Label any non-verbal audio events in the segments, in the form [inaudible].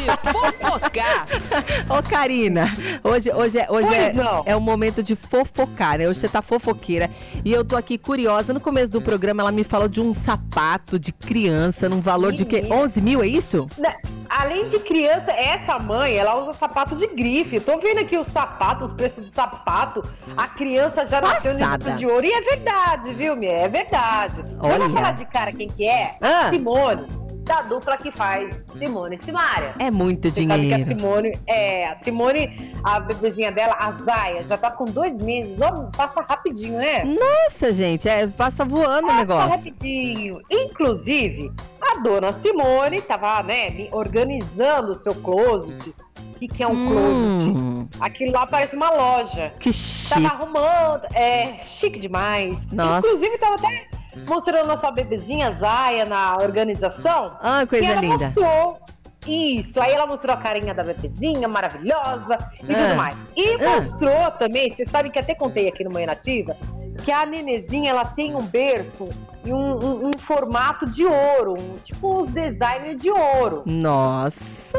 de fofocar. [laughs] Ô, Karina, hoje, hoje, é, hoje é, é o momento de fofocar, né? Hoje você tá fofoqueira. E eu tô aqui curiosa. No começo do programa, ela me falou de um sapato de criança num valor de quê? Menina. 11 mil, é isso? Né, Além de criança, essa mãe, ela usa sapato de grife. Tô vendo aqui os sapatos, os preços do sapato. A criança já nasceu grupo de ouro. E é verdade, viu, minha? É verdade. Olha. vou falar de cara quem que é? Ah. Simone, da dupla que faz Simone e Simária. É muito Você sabe que a dinheiro. Simone, é, a Simone, a bebezinha dela, a Zaya, já tá com dois meses. Ó, passa rapidinho, né? Nossa, gente, é, passa voando o Passa negócio. rapidinho. Inclusive, a dona Simone tava, né, organizando o seu closet. O que, que é um closet? Hum, Aquilo lá parece uma loja. que Tava chique. arrumando. É, chique demais. Nossa. Inclusive, tava até mostrando a sua bebezinha Zaya na organização. Ah, E coisa ela linda. mostrou. Isso, aí ela mostrou a carinha da bebezinha, maravilhosa e Ah. tudo mais. E Ah. mostrou também, vocês sabem que até contei aqui no Manhã Nativa, que a nenezinha ela tem um berço e um, um- um formato de ouro, um- tipo uns designers de ouro. Nossa!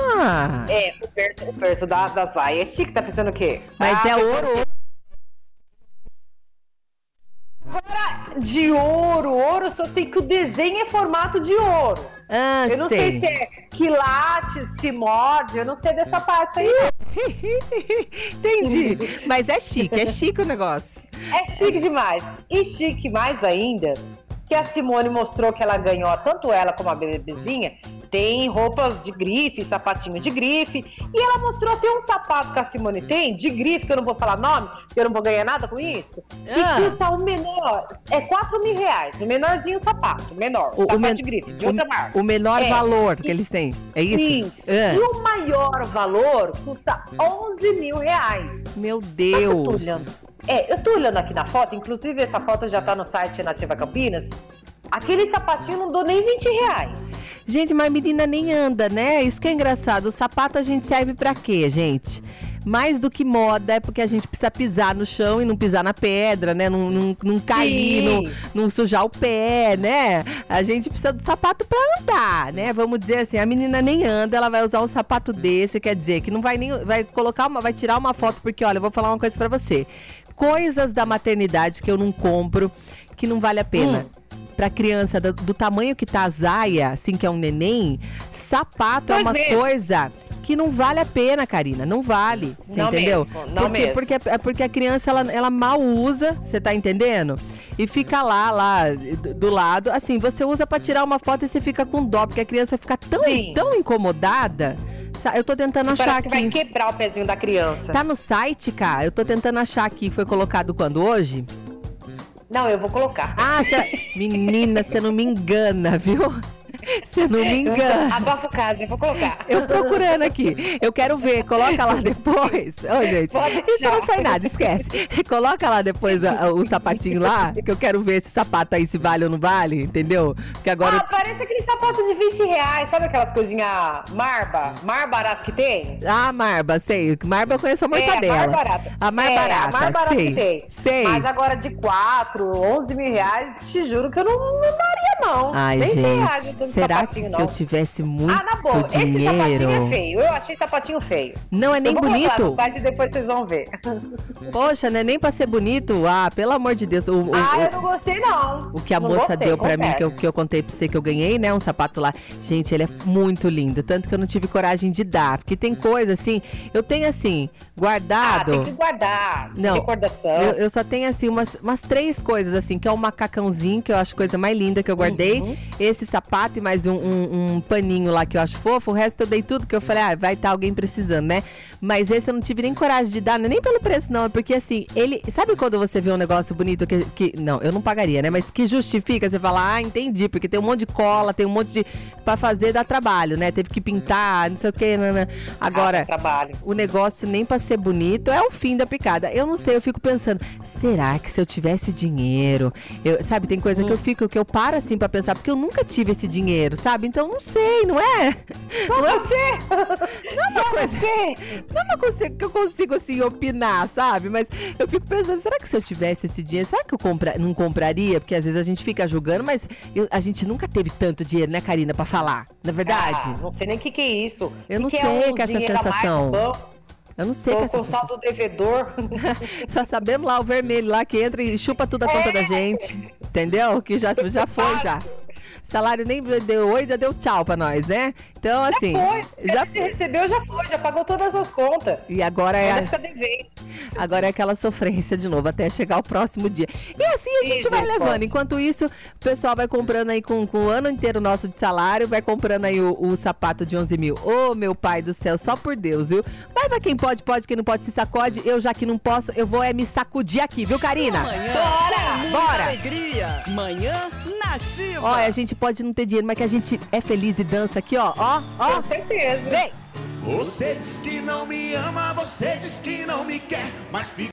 É, o berço, o berço da, da Zaya é chique, tá pensando o quê? Mas Ah, é pensando ouro. o quê? Agora, de ouro, ouro, só sei que o desenho é formato de ouro. Ah, Eu não sei. se é quilates, se morde, eu não sei dessa parte aí. [laughs] Entendi. Mas é chique, é chique o negócio. É chique demais. E chique mais ainda, que a Simone mostrou que ela ganhou, tanto ela como a bebezinha, tem roupas de grife, sapatinho de grife. E ela mostrou até um sapato que a Simone tem, de grife, que eu não vou falar nome, que eu não vou ganhar nada com isso. Ah. E custa o menor, é 4 mil reais. O menorzinho sapato, o menor. O- o sapato men- de grife, de o- outra marca. O menor É. valor que eles têm. É isso? Isso. Ah, E o maior valor custa 11 mil reais. meu o Deus. olhando. É, eu tô olhando aqui na foto, inclusive essa foto já tá no site Nativa Campinas. Aquele sapatinho não dou nem 20 reais. Gente, mas a menina nem anda, né? Isso que é engraçado. O sapato a gente serve pra quê, gente? Mais do que moda, é porque a gente precisa pisar no chão e não pisar na pedra, né? Não, não, não cair, não, não sujar o pé, né? A gente precisa do sapato pra andar, né? Vamos dizer assim, a menina nem anda, ela vai usar um sapato desse, quer dizer, que não vai nem. Vai colocar uma. Vai tirar uma foto, porque, olha, eu vou falar uma coisa pra você. Coisas da maternidade que eu não compro, que não vale a pena. Hum. Pra criança do, do tamanho que tá a Zaya, assim, que é um neném, sapato é uma mesmo. coisa que não vale a pena, Karina. Não vale. Você Não entendeu? mesmo, não porque, mesmo. Porque, é porque a criança, ela, ela mal usa, você tá entendendo? E fica lá, lá, do, do lado. Assim, você usa pra tirar uma foto e você fica com dó, porque a criança fica tão, Sim. tão incomodada. Eu tô tentando achar Parece que vai aqui. quebrar o pezinho da criança. Tá no site, cara? Eu tô tentando achar aqui. Foi colocado quando? Hoje? Não, eu vou colocar. Ah, cê... [laughs] menina, você não me engana, viu? Você não me engana. Abafa o caso, eu vou colocar. Eu procurando aqui. Eu quero ver. Coloca lá depois. Ô, gente, Pode isso não foi nada, esquece. Coloca lá depois a- o sapatinho lá, que eu quero ver esse sapato aí se vale ou não vale, entendeu? Porque agora. Ah, parece aquele sapato de 20 reais. Sabe aquelas coisinhas marba? Mar barato que tem? Ah, Marba, sei. Marba eu conheço a É, a mortadela. mais barata. A mais é, barata, A barata sei. que tem. Sei. Mas agora de 4, 11 mil reais, te juro que eu não, não daria, não. Ai, Nem 100 reais gente, no será que se eu tivesse muito Ah, na boa, esse sapatinho dinheiro... é feio. Eu achei sapatinho feio. Não é nem eu vou bonito? e depois vocês vão ver. [laughs] Poxa, não é nem pra ser bonito. Ah, pelo amor de Deus. O, o- ah, o- eu não gostei, não. O que a Não moça gostei, deu pra mim, que eu, que eu contei pra você que eu ganhei, né? Um sapato lá. Gente, ele é muito lindo. Tanto que eu não tive coragem de dar. Porque tem coisa assim. Eu tenho assim, Ah, guardado. tem que guardar. Não, Recordação. Eu, eu só tenho assim umas, umas três coisas assim, que é um macacãozinho, que eu acho coisa mais linda que eu guardei. Uhum. Esse sapato e mais um, um- um paninho lá que eu acho fofo. O resto eu dei tudo, que eu falei, ah, vai estar alguém precisando, né? Mas esse eu não tive nem coragem de dar, é nem pelo preço, não. É porque assim, ele. Sabe quando você vê um negócio bonito que. que não, eu não pagaria, né? Mas que justifica, você fala, ah, entendi, porque tem um monte de cola, tem um monte de. pra fazer dá trabalho, né? Teve que pintar, não sei o que, né? Agora. Ah. O negócio nem pra ser bonito é o fim da picada. Eu não sei, eu fico pensando, será que se eu tivesse dinheiro, eu, sabe, tem coisa que eu fico que eu paro assim pra pensar, porque eu nunca tive esse dinheiro sabe? Então não sei, não é? Só Não é, você! não é uma coisa. Não é uma coisa que eu consigo assim opinar, sabe? Mas eu fico pensando, será que se eu tivesse esse dinheiro, será que eu compra, não compraria? Porque às vezes a gente fica julgando, mas eu- a gente nunca teve tanto dinheiro, né, Karina, pra falar. Na é verdade, Ah, não sei nem o que, que é isso. Eu Que não que sei é um que essa sensação. eu não sei Tô que essa com saldo devedor. [laughs] Só sabemos lá o vermelho lá que entra e chupa tudo a conta da gente. Entendeu? Que já, já foi, já. Salário nem deu oi, já deu tchau pra nós, né? Então, assim. foi. Já Você recebeu, já foi, já pagou todas as contas. E agora é, Agora a- agora é aquela sofrência de novo, até chegar o próximo dia. E assim a gente Isso, vai pode. levando. Enquanto isso, o pessoal vai comprando aí com, com o ano inteiro nosso de salário, vai comprando aí o, o sapato de 11 mil. Ô, meu pai do céu, só por Deus, viu? Mas pra quem pode, pode, quem não pode, se sacode. Eu, já que não posso, eu vou é me sacudir aqui, viu, Karina? Bora! Bora! alegria. Manhã nativa. Olha, a gente pode não ter dinheiro, mas que a gente é feliz e dança aqui, ó. Ó, ó. Com certeza. Vem! Você diz que não me ama, você diz que não me quer, mas fica.